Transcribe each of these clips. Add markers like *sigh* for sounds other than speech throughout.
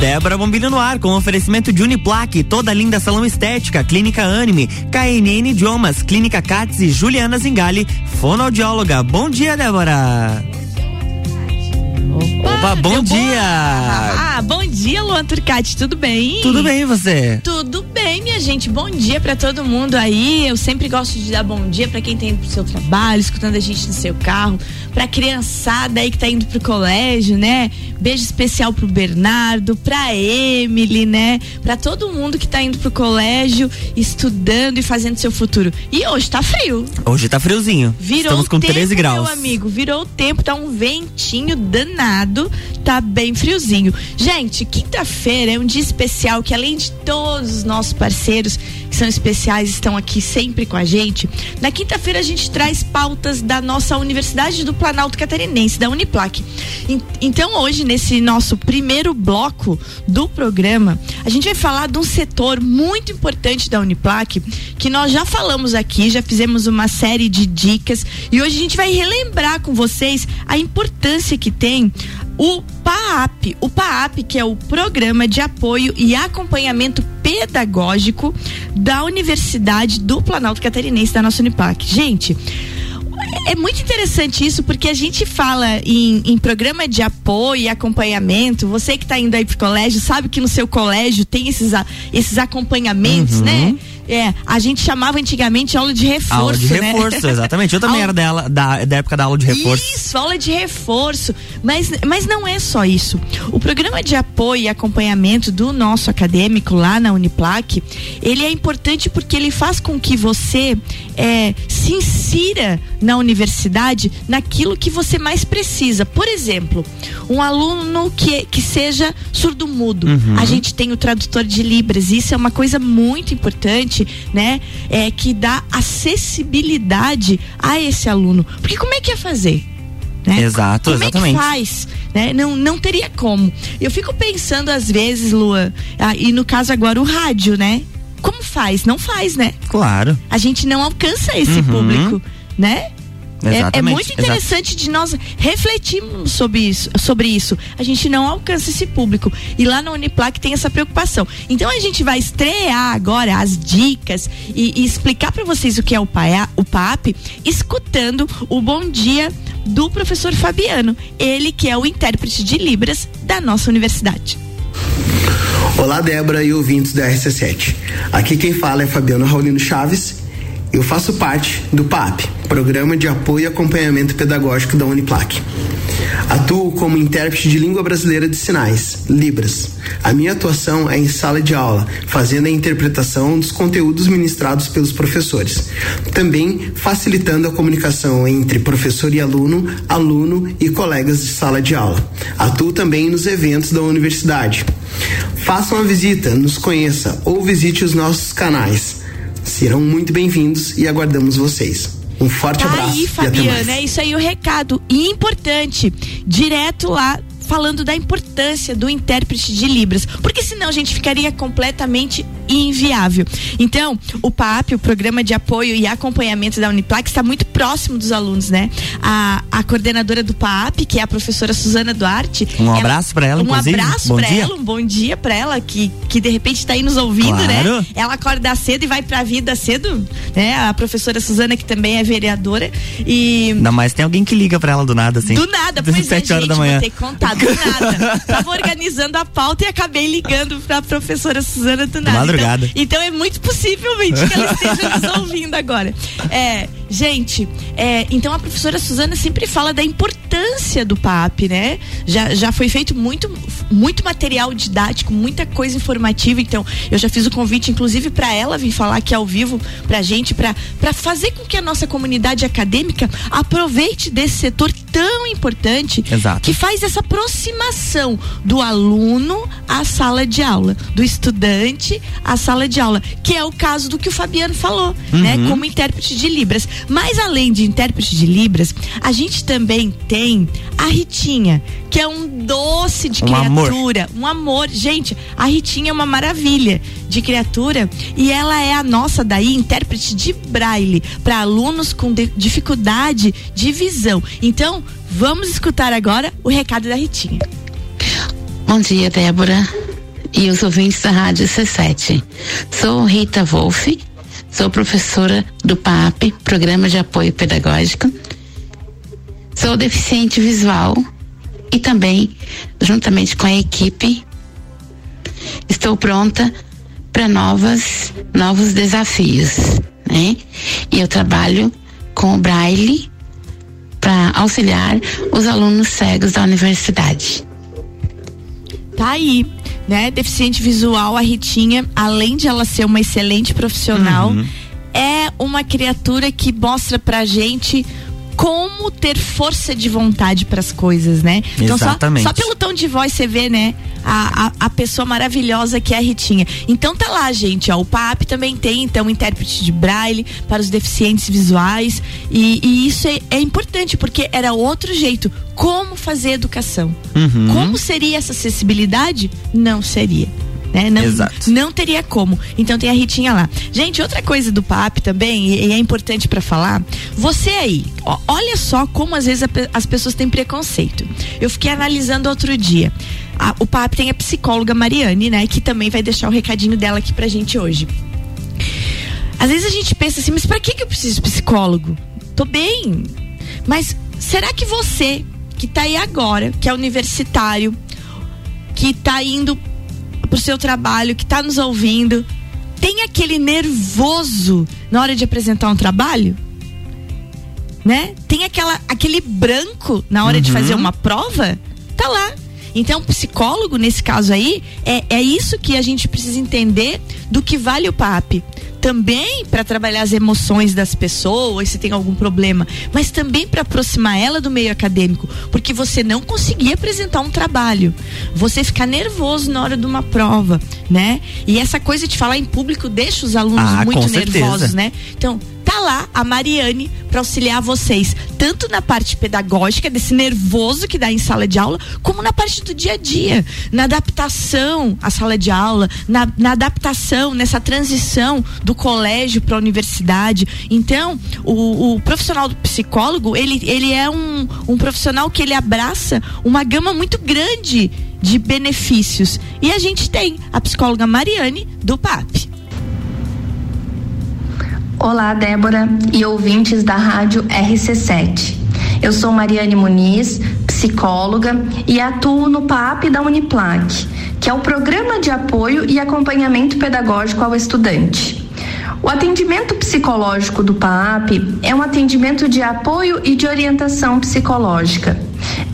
Débora Bombilho no ar, com oferecimento de Uniplaque, toda linda salão estética, Clínica Anime, KNN Idiomas, Clínica Cats e Juliana Zingali, fonoaudióloga. Bom dia, Débora! Opa, Opa bom dia! Boa. Ah, bom dia, Luan Turcati, tudo bem? Tudo bem, você? Tudo bem, minha gente. Bom dia para todo mundo aí. Eu sempre gosto de dar bom dia para quem tá indo pro seu trabalho, escutando a gente no seu carro, pra criançada aí que tá indo pro colégio, né? Beijo especial pro Bernardo, pra Emily, né? Pra todo mundo que tá indo pro colégio, estudando e fazendo seu futuro. E hoje tá frio. Hoje tá friozinho. Virou Estamos com tempo, 13 graus. Meu amigo, virou o tempo, tá um ventinho danado, tá bem friozinho. Gente, quinta-feira é um dia especial que além de todos os nossos parceiros que são especiais estão aqui sempre com a gente. Na quinta-feira a gente traz pautas da nossa Universidade do Planalto Catarinense, da Uniplac. Então hoje nesse nosso primeiro bloco do programa, a gente vai falar de um setor muito importante da Uniplac, que nós já falamos aqui, já fizemos uma série de dicas e hoje a gente vai relembrar com vocês a importância que tem o PAAP, o PAAP que é o Programa de Apoio e Acompanhamento Pedagógico da Universidade do Planalto Catarinense da nossa Uniplac. Gente, é muito interessante isso porque a gente fala em, em, programa de apoio e acompanhamento. Você que está indo aí pro colégio sabe que no seu colégio tem esses, esses acompanhamentos, Uhum. né? É, a gente chamava antigamente aula de reforço. Aula de né? reforço, exatamente. Eu *laughs* também Aula- era dela, da, da época da aula de reforço. Isso, aula de reforço. Mas, mas não é só isso. O programa de apoio e acompanhamento do nosso acadêmico lá na Uniplac, ele é importante porque ele faz com que você é, se insira na universidade naquilo que você mais precisa. Por exemplo, um aluno que, que seja surdo-mudo. Uhum. A gente tem o tradutor de Libras. Isso é uma coisa muito importante, né? É que dá acessibilidade a esse aluno. Porque como é que ia fazer? Né? Exato, como exatamente. é que faz? Né? Não, não teria como. Eu fico pensando às vezes, Lua, ah, e no caso agora o rádio, né? Como faz? Não faz, né? Claro. A gente não alcança esse Uhum. público, né? É- É, muito exato. interessante de nós refletirmos sobre isso, sobre isso. A gente não alcança esse público. E lá na Uniplac tem essa preocupação. Então a gente vai estrear agora as dicas e, e explicar para vocês o que é o, PAA, o PAP, escutando o bom dia do professor Fabiano. Ele que é o intérprete de Libras da nossa universidade. Olá, Débora e ouvintes da RC7. Aqui quem fala é Fabiano Raulino Chaves. Eu faço parte do PAP, Programa de Apoio e Acompanhamento Pedagógico da Uniplac. Atuo como intérprete de língua brasileira de sinais, Libras. A minha atuação é em sala de aula, fazendo a interpretação dos conteúdos ministrados pelos professores. Também facilitando a comunicação entre professor e aluno, aluno e colegas de sala de aula. Atuo também nos eventos da universidade. Faça uma visita, nos conheça ou visite os nossos canais. Serão muito bem-vindos e aguardamos vocês. Um forte Tá abraço aí, e até mais. Fabiana, é isso aí o recado. E importante, direto lá falando da importância do intérprete de Libras, porque senão a gente ficaria completamente inviável. Então, o PAP, o Programa de Apoio e Acompanhamento da Uniplac, está muito próximo dos alunos, né? A, a coordenadora do PAP, que é a professora Suzana Duarte. Um abraço pra ela, Um inclusive. abraço Bom pra dia. ela, um bom dia pra ela, que, que de repente está aí nos ouvindo, Claro. né? Ela acorda cedo e vai pra vida cedo, né? A professora Suzana, que também é vereadora. E. Ainda mais tem alguém que liga pra ela do nada, assim. Do nada, pois é, Sete horas gente, da manhã. vou ter que contar, nada. Tava organizando a pauta e acabei ligando pra professora Suzana do nada. madrugada. Então, então é muito possivelmente que ela esteja nos *laughs* ouvindo agora. É, gente, é, então a professora Suzana sempre fala da importância do PAP, né? Já, já foi feito muito, muito material didático, muita coisa informativa. Então, eu já fiz o convite, inclusive, para ela vir falar aqui ao vivo pra gente, pra pra fazer com que a nossa comunidade acadêmica aproveite desse setor tão importante Exato. que faz essa aproximação do aluno à sala de aula, do estudante à sala de aula, que é o caso do que o Fabiano falou, né, Uhum. como intérprete de Libras. Mas além de intérprete de Libras, a gente também tem a Ritinha, que é um doce de Um amor. criatura, um amor. Gente, a Ritinha é uma maravilha de criatura e ela é a nossa daí intérprete de braille para alunos com de- dificuldade de visão. Então, vamos escutar agora o recado da Ritinha. Bom dia, Débora. e os ouvintes da Rádio C7. Sou Rita Wolff, sou professora do PAP, Programa de Apoio Pedagógico. Sou deficiente visual e também, juntamente com a equipe, estou pronta para novas novos desafios, né? E eu trabalho com o Braille para auxiliar os alunos cegos da universidade. Tá aí, né? Deficiente visual, a Ritinha, além de ela ser uma excelente profissional, uhum. é uma criatura que mostra pra gente como ter força de vontade para as coisas, né? Então Exatamente. Só, só, pelo tom de voz você vê, né? A, a, a, pessoa maravilhosa que é a Ritinha. Então tá lá, gente, ó. O PAP também tem, então, intérprete de braille para os deficientes visuais. E, e isso é, é, importante, porque era outro jeito. Como fazer educação? Uhum. Como seria essa acessibilidade? Não seria. Né? Não, Exato. não teria como. Então tem a Ritinha lá. Gente, outra coisa do PAP também, e, e é importante para falar, você aí, ó, olha só como às vezes a, as pessoas têm preconceito. Eu fiquei analisando outro dia. A, o PAP tem a psicóloga Mariane, né? Que também vai deixar o recadinho dela aqui pra gente hoje. Às vezes a gente pensa assim, mas para que, que eu preciso de psicólogo? Tô bem. Mas será que você, que tá aí agora, que é universitário, que tá indo pro seu trabalho, que está nos ouvindo, tem aquele nervoso na hora de apresentar um trabalho? Né? Tem aquela, aquele branco na hora uhum. de fazer uma prova? Tá lá. Então, psicólogo, nesse caso aí, é, é isso que a gente precisa entender do que vale o PAP também para trabalhar as emoções das pessoas, se tem algum problema, mas também para aproximar ela do meio acadêmico, porque você não conseguia apresentar um trabalho, você ficar nervoso na hora de uma prova, né? E essa coisa de falar em público deixa os alunos ah, muito nervosos, né? Então, tá lá a Mariane para auxiliar vocês, tanto na parte pedagógica, desse nervoso que dá em sala de aula, como na parte do dia a dia, na adaptação à sala de aula, na, na adaptação, nessa transição do colégio para a universidade. Então, o, o, profissional do psicólogo, ele, ele é um, um profissional que ele abraça uma gama muito grande de benefícios. E a gente tem a psicóloga Mariane do PAP. Olá, Débora e ouvintes da Rádio RC7. Eu sou Mariane Muniz, psicóloga e atuo no PAP da Uniplac, que é o Programa de Apoio e Acompanhamento Pedagógico ao Estudante. O atendimento psicológico do PAP é um atendimento de apoio e de orientação psicológica.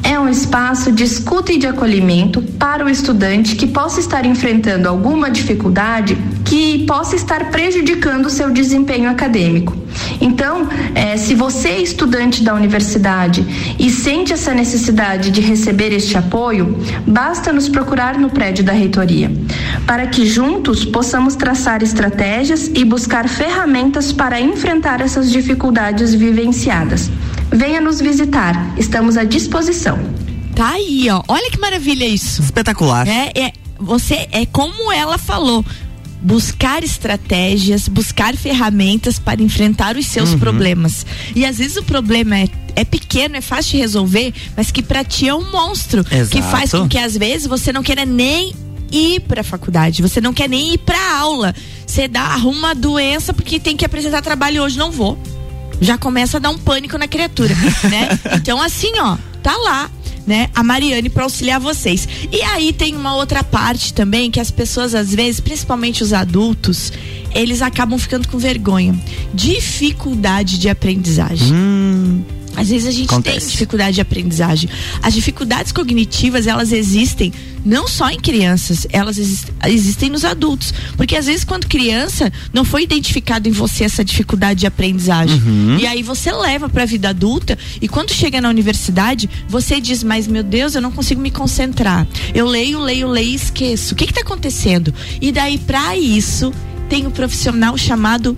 É um espaço de escuta e de acolhimento para o estudante que possa estar enfrentando alguma dificuldade que possa estar prejudicando o seu desempenho acadêmico. Então, é, se você é estudante da universidade e sente essa necessidade de receber este apoio, basta nos procurar no prédio da reitoria, para que juntos possamos traçar estratégias e buscar ferramentas para enfrentar essas dificuldades vivenciadas. Venha nos visitar, estamos à disposição. Tá aí, ó. Olha que maravilha isso. Espetacular. É, é, você é como ela falou buscar estratégias, buscar ferramentas para enfrentar os seus uhum. problemas. E às vezes o problema é, é pequeno, é fácil de resolver, mas que para ti é um monstro. Exato. Que faz com que às vezes você não queira nem ir para a faculdade, você não quer nem ir para aula. Você dá, arruma uma doença porque tem que apresentar trabalho hoje, não vou. Já começa a dar um pânico na criatura, *laughs* né? Então assim, ó, tá lá né, a Mariane para auxiliar vocês. E aí tem uma outra parte também que as pessoas às vezes, principalmente os adultos, eles acabam ficando com vergonha. Dificuldade de aprendizagem. Hum. Às vezes a gente Acontece. tem dificuldade de aprendizagem. As dificuldades cognitivas, elas existem não só em crianças, elas existem nos adultos. Porque às vezes, quando criança, não foi identificado em você essa dificuldade de aprendizagem. Uhum. E aí você leva para a vida adulta e quando chega na universidade, você diz: Mas meu Deus, eu não consigo me concentrar. Eu leio, leio, leio e esqueço. O que está acontecendo? E daí, para isso, tem um profissional chamado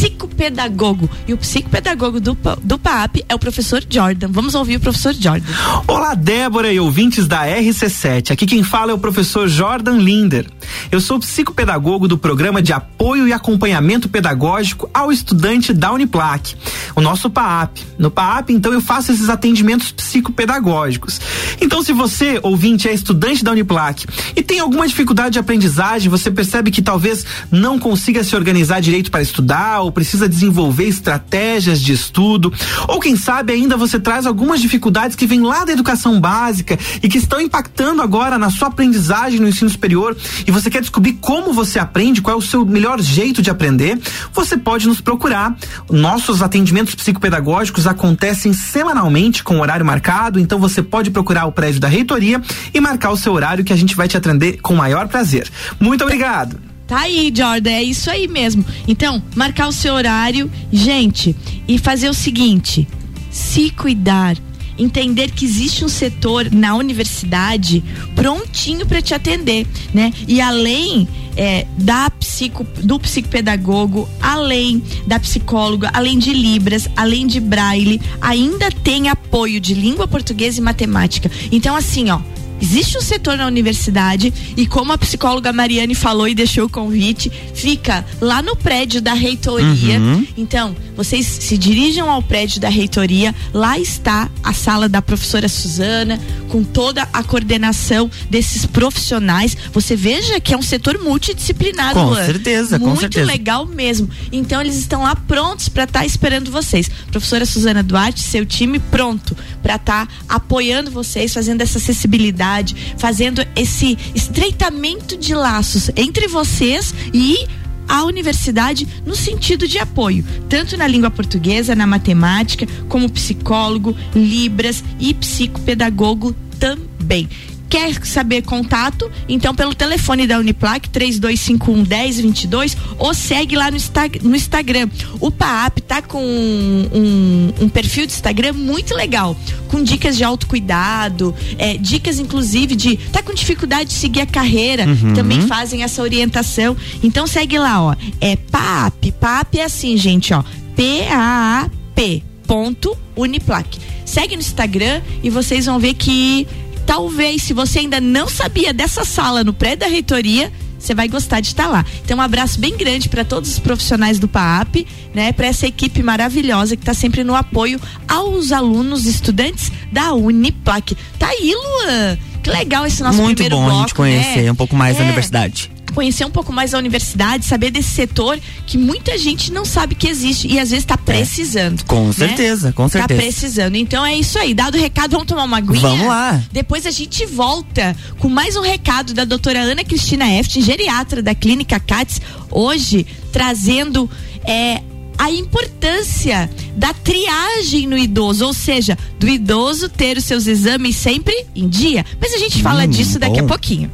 psicopedagogo. E o psicopedagogo do, do PAP é o professor Jordan. Vamos ouvir o professor Jordan. Olá, Débora e ouvintes da RC7. Aqui quem fala é o professor Jordan Linder. Eu sou psicopedagogo do programa de apoio e acompanhamento pedagógico ao estudante da Uniplac, o nosso PAP. No PAP, então, eu faço esses atendimentos psicopedagógicos. Então, se você, ouvinte, é estudante da Uniplac e tem alguma dificuldade de aprendizagem, você percebe que talvez não consiga se organizar direito para estudar ou precisa desenvolver estratégias de estudo, ou quem sabe ainda você traz algumas dificuldades que vêm lá da educação básica e que estão impactando agora na sua aprendizagem no ensino superior e você quer descobrir como você aprende, qual é o seu melhor jeito de aprender, você pode nos procurar. Nossos atendimentos psicopedagógicos acontecem semanalmente com horário marcado, então você pode procurar o prédio da reitoria e marcar o seu horário que a gente vai te atender com maior prazer. Muito obrigado. Tá aí, Jordan, é isso aí mesmo. Então, marcar o seu horário, gente, e fazer o seguinte: se cuidar, entender que existe um setor na universidade prontinho para te atender, né? E além é, da psico, do psicopedagogo, além da psicóloga, além de Libras, além de Braille, ainda tem apoio de língua portuguesa e matemática. Então, assim, ó Existe um setor na universidade e como a psicóloga Mariane falou e deixou o convite, fica lá no prédio da reitoria. Uhum. Então, vocês se dirijam ao prédio da reitoria, lá está a sala da professora Suzana, com toda a coordenação desses profissionais. Você veja que é um setor multidisciplinar, Com Luan. certeza, Muito com certeza. legal mesmo. Então, eles estão lá prontos para estar tá esperando vocês. Professora Suzana Duarte, seu time pronto para estar tá apoiando vocês, fazendo essa acessibilidade fazendo esse estreitamento de laços entre vocês e a universidade no sentido de apoio, tanto na língua portuguesa, na matemática, como psicólogo, libras e psicopedagogo também. Quer saber contato? Então, pelo telefone da Uniplac, 3251 1022, ou segue lá no, no Instagram. O PAAP tá com um, um, um, perfil de Instagram muito legal, com dicas de autocuidado, é, dicas, inclusive, de tá com dificuldade de seguir a carreira, uhum. também fazem essa orientação. Então, segue lá, ó. É PAAP. PAAP é assim, gente, ó. P-A-A-P. Ponto Uniplac. Segue no Instagram e vocês vão ver que talvez, se você ainda não sabia dessa sala no prédio da reitoria, você vai gostar de estar lá. Então, um abraço bem grande para todos os profissionais do PAAP, né? Para essa equipe maravilhosa que está sempre no apoio aos alunos, estudantes da Uniplac. Tá aí, Luan. Que legal esse nosso Muito primeiro bom bloco, a gente conhecer né? um pouco mais é. da universidade conhecer um pouco mais da universidade, saber desse setor que muita gente não sabe que existe e às vezes está é. precisando. É, com né? certeza, com tá certeza. Está precisando. Então é isso aí. Dado o recado, vamos tomar uma aguinha? Vamos lá. Depois a gente volta com mais um recado da doutora Ana Cristina Eftin, geriatra da Clínica CATS, hoje trazendo é, a importância da triagem no idoso, ou seja, do idoso ter os seus exames sempre em dia. Mas a gente fala hum, disso daqui bom. a pouquinho.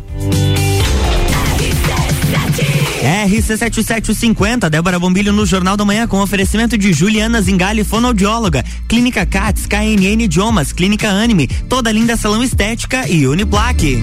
RC7750, Débora Bombilho no Jornal da Manhã com oferecimento de Juliana Zingali, fonoaudióloga, Clínica CATS, KNN Idiomas, Clínica Anime, Toda Linda Salão Estética e Uniplaque.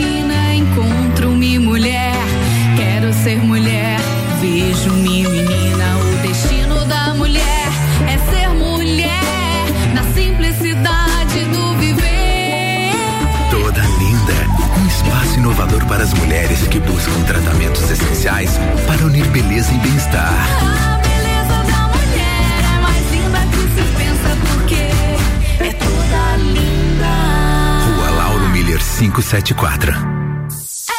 para as mulheres que buscam tratamentos essenciais para unir beleza e bem-estar. A beleza da mulher é mais linda que se pensa porque é toda linda. Rua Lauro Miller 574.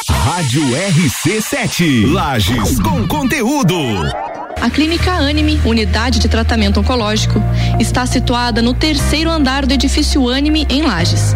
Rádio RC7. Lages com conteúdo. A Clínica Anime, unidade de tratamento oncológico, está situada no terceiro andar do edifício Anime, em Lages.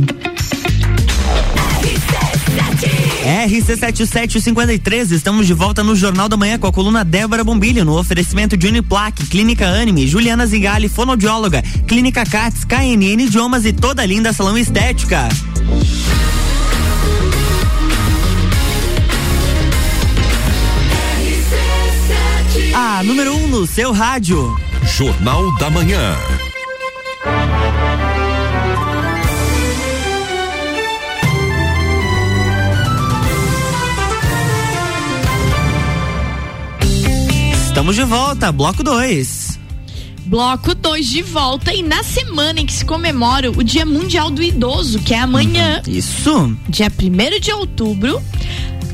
RC7753, estamos de volta no Jornal da Manhã com a coluna Débora Bombilho, no oferecimento de Uniplaque, Clínica Anime, Juliana Zingali, fonoaudióloga, Clínica Cats, KNN Idiomas e toda linda salão estética. A número 1 um no seu rádio. Jornal da Manhã. Estamos de volta, bloco 2. Bloco 2 de volta e na semana em que se comemora o Dia Mundial do Idoso, que é amanhã. Isso. Dia 1 de outubro.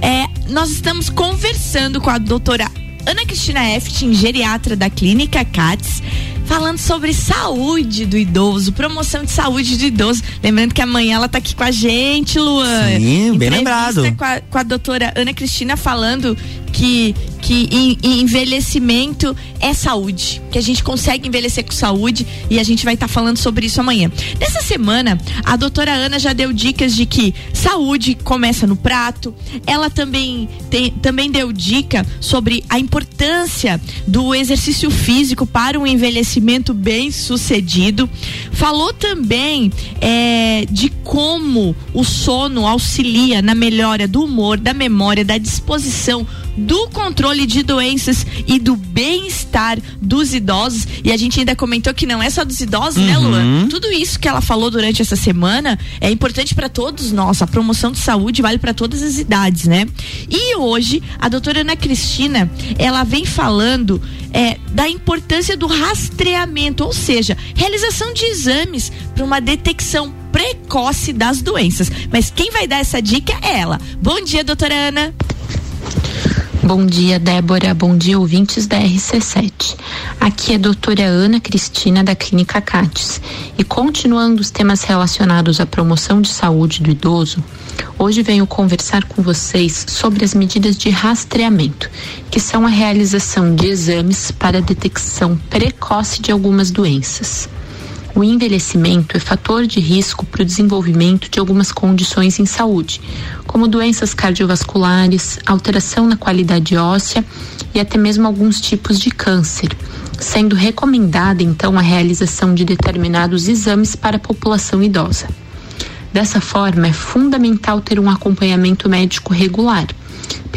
É, nós estamos conversando com a doutora Ana Cristina Eftin, geriatra da Clínica CATS, falando sobre saúde do idoso, promoção de saúde do idoso. Lembrando que amanhã ela tá aqui com a gente, Luan. Sim, bem Entrevista lembrado. Com a, com a doutora Ana Cristina falando que, que envelhecimento é saúde, que a gente consegue envelhecer com saúde e a gente vai estar falando sobre isso amanhã. Nessa semana, a doutora Ana já deu dicas de que saúde começa no prato. Ela também, tem, também deu dica sobre a importância do exercício físico para um envelhecimento bem sucedido. Falou também é, de como o sono auxilia na melhora do humor, da memória, da disposição, do controle de doenças e do bem-estar dos idosos. E a gente ainda comentou que não é só dos idosos, né, Uhum. Luan? Tudo isso que ela falou durante essa semana é importante para todos nós. A promoção de saúde vale para todas as idades, né? E hoje, a doutora Ana Cristina, ela vem falando é, da importância do rastreamento, ou seja, realização de exames para uma detecção precoce das doenças. Mas quem vai dar essa dica é ela. Bom dia, doutora Ana. Bom dia, Débora. Bom dia, ouvintes da RC7. Aqui é a doutora Ana Cristina, da Clínica CATES. E continuando os temas relacionados à promoção de saúde do idoso, hoje venho conversar com vocês sobre as medidas de rastreamento, que são a realização de exames para detecção precoce de algumas doenças. O envelhecimento é fator de risco para o desenvolvimento de algumas condições em saúde, como doenças cardiovasculares, alteração na qualidade óssea e até mesmo alguns tipos de câncer, sendo recomendada então a realização de determinados exames para a população idosa. Dessa forma, é fundamental ter um acompanhamento médico regular,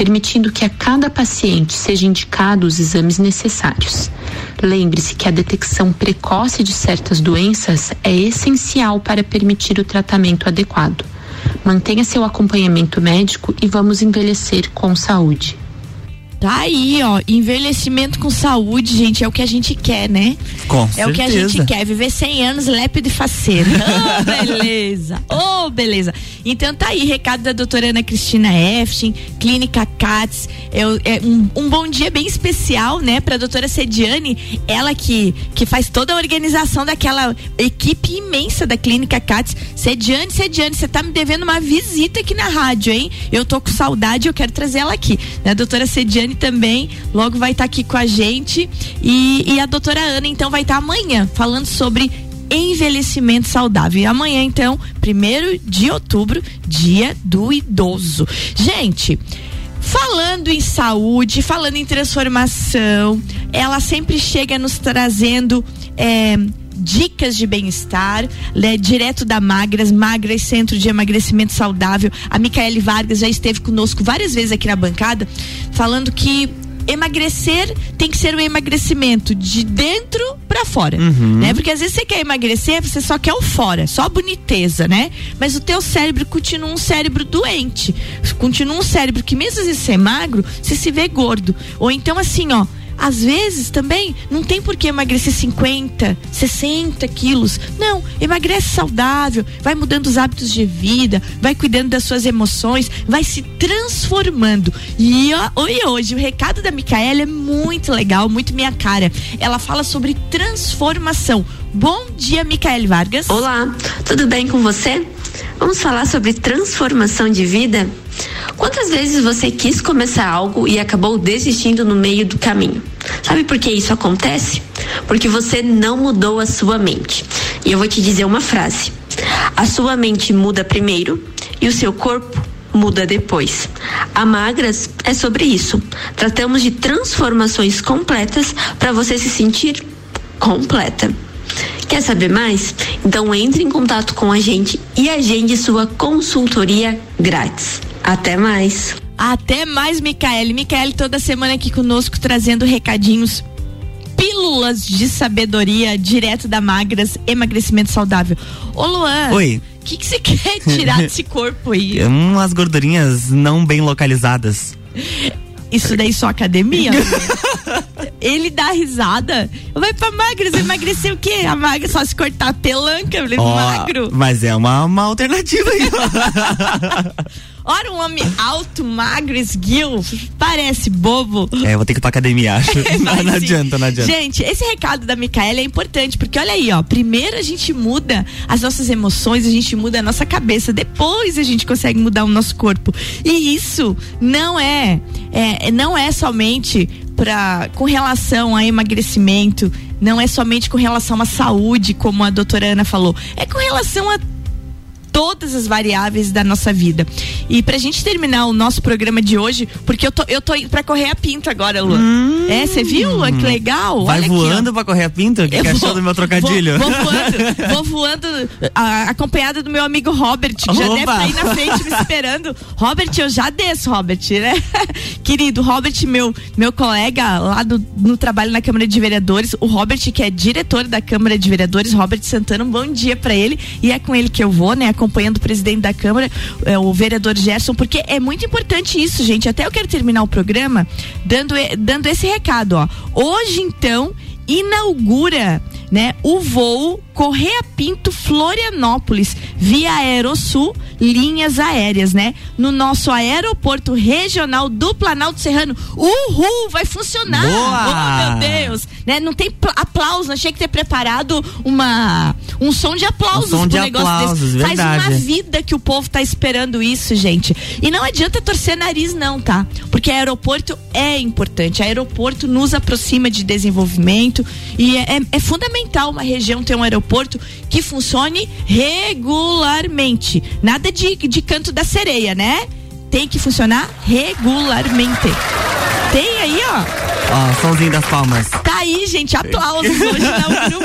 permitindo que a cada paciente seja indicado os exames necessários. Lembre-se que a detecção precoce de certas doenças é essencial para permitir o tratamento adequado. Mantenha seu acompanhamento médico e vamos envelhecer com saúde. Tá aí, ó. Envelhecimento com saúde, gente, é o que a gente quer, né? Com É o que a certeza. gente quer, viver 100 anos lépido e faceiro. Oh, *laughs* beleza. Oh, beleza. Então tá aí, recado da doutora Ana Cristina Eftin, Clínica CATS. Eu, é um, um bom dia bem especial, né, pra doutora Sediane, ela que, que faz toda a organização daquela equipe imensa da Clínica CATS. Sediane, Sediane, você tá me devendo uma visita aqui na rádio, hein? Eu tô com saudade, eu quero trazer ela aqui. Né? Doutora Sediane Também logo vai estar aqui com a gente. E, e a doutora Ana, então, vai estar amanhã falando sobre envelhecimento saudável. E amanhã, então, primeiro de outubro, dia do idoso. Gente. Falando em saúde, falando em transformação, ela sempre chega nos trazendo é, dicas de bem-estar, né, direto da Magras, Magras Centro de Emagrecimento Saudável. A Micaele Vargas já esteve conosco várias vezes aqui na bancada, falando que emagrecer tem que ser um emagrecimento de dentro pra fora, né? Porque às vezes você quer emagrecer, você só quer o fora, só a boniteza, né? Mas o teu cérebro continua um cérebro doente, continua um cérebro que mesmo vezes você é magro, você se vê gordo. Ou então assim, ó, às vezes também não tem por que emagrecer 50, 60 quilos. Não, emagrece saudável, vai mudando os hábitos de vida, vai cuidando das suas emoções, vai se transformando. E, ó, e hoje o recado da Micaela é muito legal, muito minha cara. Ela fala sobre transformação. Bom dia, Micaele Vargas. Olá, tudo bem com você? Vamos falar sobre transformação de vida? Quantas vezes você quis começar algo e acabou desistindo no meio do caminho? Sabe por que isso acontece? Porque você não mudou a sua mente. E eu vou te dizer uma frase: a sua mente muda primeiro e o seu corpo muda depois. A Magras é sobre isso. Tratamos de transformações completas para você se sentir completa. Quer saber mais? Então entre em contato com a gente e agende sua consultoria grátis. Até mais. Até mais, Micaele. Micaele toda semana aqui conosco trazendo recadinhos. Pílulas de sabedoria direto da Magras, emagrecimento saudável. Ô Luan. Oi. O que que você *laughs* quer tirar desse corpo aí? Umas gordurinhas não bem localizadas. *laughs* Isso daí só academia? *laughs* Ele dá risada. Vai pra magras, emagrecer o quê? A magra só se cortar a pelanca, ele Ó, magro. Mas é uma, uma alternativa aí. *laughs* Ora, um homem alto, magro, esguio, parece bobo. é, vou ter que ir pra academia, acho. *laughs* não, não adianta, não adianta. Gente, esse recado da Micaela é importante, porque olha aí, ó. Primeiro a gente muda as nossas emoções, a gente muda a nossa cabeça, depois a gente consegue mudar o nosso corpo. E isso não é, é não é somente pra, com relação a emagrecimento, não é somente com relação à saúde, como a doutora Ana falou, é com relação a todas as variáveis da nossa vida. E pra gente terminar o nosso programa de hoje, porque eu tô, eu tô indo pra correr a pinta agora, Lu. é, você viu? Luan? Que legal. Hum. Vai Olha aqui, ó. voando pra correr a pinta? O que, que achou vou- do meu trocadilho? Vou, vou voando, vou voando a- acompanhada do meu amigo Robert, que já Opa! deve estar aí na frente me esperando. Robert, eu já desço, Robert, né? *laughs* Querido, Robert, meu, meu colega lá do, no trabalho na Câmara de Vereadores, o Robert, que é diretor da Câmara de Vereadores, Robert Santana, um bom dia pra ele. E é com ele que eu vou, né? Acompanhando o presidente da Câmara, é, o vereador Gerson, porque é muito importante isso, gente. Até eu quero terminar o programa dando, dando esse recado, ó. Hoje, então, inaugura né, o voo Correia Pinto Florianópolis via Aerosul linhas aéreas, né? No nosso aeroporto regional do Planalto Serrano. Uhul, vai funcionar. Boa! Oh, meu Deus, né? Não tem pl- aplauso, achei que ter preparado uma um som de aplausos Um som pro de negócio aplausos, desse. Faz verdade. uma vida que o povo tá esperando isso, gente. E não adianta torcer nariz não, tá? Porque aeroporto é importante. Aeroporto nos aproxima de desenvolvimento e é, é- é fundamental uma região ter um aeroporto que funcione regularmente. Nada de, de canto da sereia, né? Tem que funcionar regularmente. Tem aí, ó. Ó, somzinho das palmas. Tá aí, gente, aplausos hoje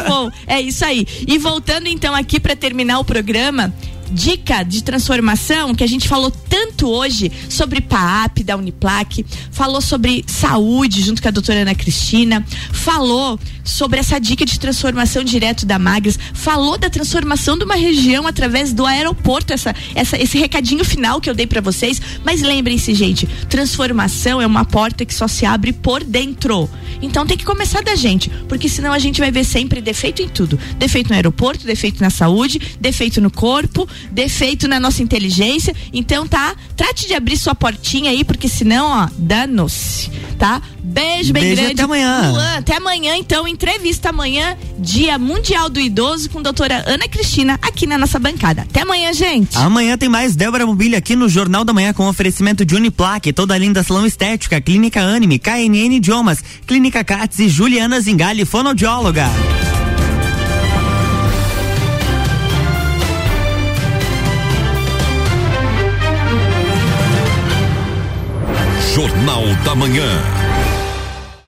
voo. É isso aí. E voltando então aqui para terminar o programa, dica de transformação que a gente falou tanto hoje sobre PAP da Uniplac, falou sobre saúde junto com a doutora Ana Cristina, falou sobre essa dica de transformação direto da Magras, falou da transformação de uma região através do aeroporto, essa, essa, esse recadinho final que eu dei para vocês. Mas lembrem-se, gente, transformação é uma porta que só se abre por dentro. Então tem que começar da gente, porque senão a gente vai ver sempre defeito em tudo. Defeito no aeroporto, defeito na saúde, defeito no corpo, defeito na nossa inteligência. Então, tá? Trate de abrir sua portinha aí, porque senão, ó, danos, tá? Beijo bem Beijo, grande. até amanhã. Luan, até amanhã, então, entrevista amanhã, Dia Mundial do Idoso, com a doutora Ana Cristina, aqui na nossa bancada. Até amanhã, gente. Amanhã tem mais Débora Mobília aqui no Jornal da Manhã com oferecimento de Uniplaque, toda linda salão estética, Clínica Anime, KNN Idiomas, Clínica Cats e Juliana Zingali, fonoaudióloga. Jornal da Manhã.